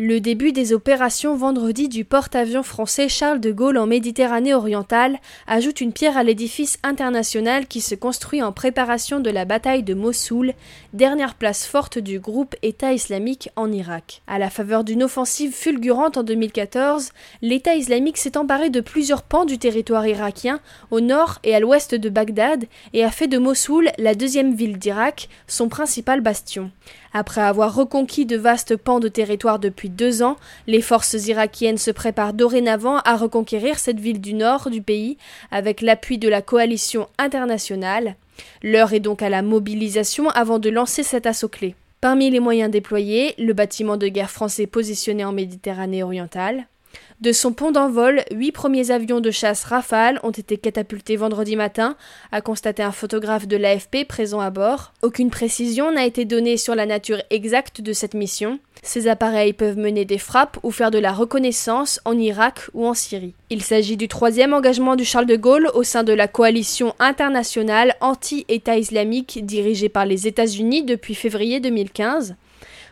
Le début des opérations vendredi du porte-avions français Charles de Gaulle en Méditerranée orientale ajoute une pierre à l'édifice international qui se construit en préparation de la bataille de Mossoul, dernière place forte du groupe État islamique en Irak. À la faveur d'une offensive fulgurante en 2014, l'État islamique s'est emparé de plusieurs pans du territoire irakien, au nord et à l'ouest de Bagdad, et a fait de Mossoul la deuxième ville d'Irak, son principal bastion. Après avoir reconquis de vastes pans de territoire depuis deux ans, les forces irakiennes se préparent dorénavant à reconquérir cette ville du nord du pays avec l'appui de la coalition internationale. L'heure est donc à la mobilisation avant de lancer cet assaut clé. Parmi les moyens déployés, le bâtiment de guerre français positionné en Méditerranée orientale, de son pont d'envol, huit premiers avions de chasse Rafale ont été catapultés vendredi matin, a constaté un photographe de l'AFP présent à bord. Aucune précision n'a été donnée sur la nature exacte de cette mission. Ces appareils peuvent mener des frappes ou faire de la reconnaissance en Irak ou en Syrie. Il s'agit du troisième engagement du Charles de Gaulle au sein de la coalition internationale anti-État islamique dirigée par les États-Unis depuis février 2015.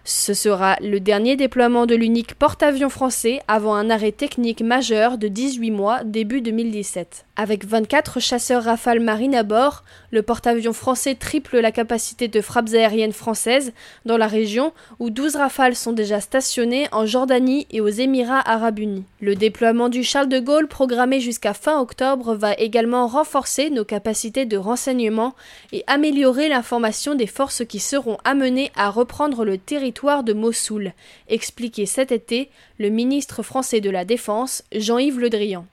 Ce sera le dernier déploiement de l'unique porte-avions français avant un arrêt technique majeur de 18 mois début 2017. Avec 24 chasseurs Rafale Marine à bord, le porte-avions français triple la capacité de frappes aériennes françaises dans la région où 12 Rafales sont déjà stationnés en Jordanie et aux Émirats arabes unis. Le déploiement du Charles de Gaulle programmé jusqu'à fin octobre va également renforcer nos capacités de renseignement et améliorer l'information des forces qui seront amenées à reprendre le territoire de Mossoul, expliqué cet été le ministre français de la Défense Jean-Yves Le Drian.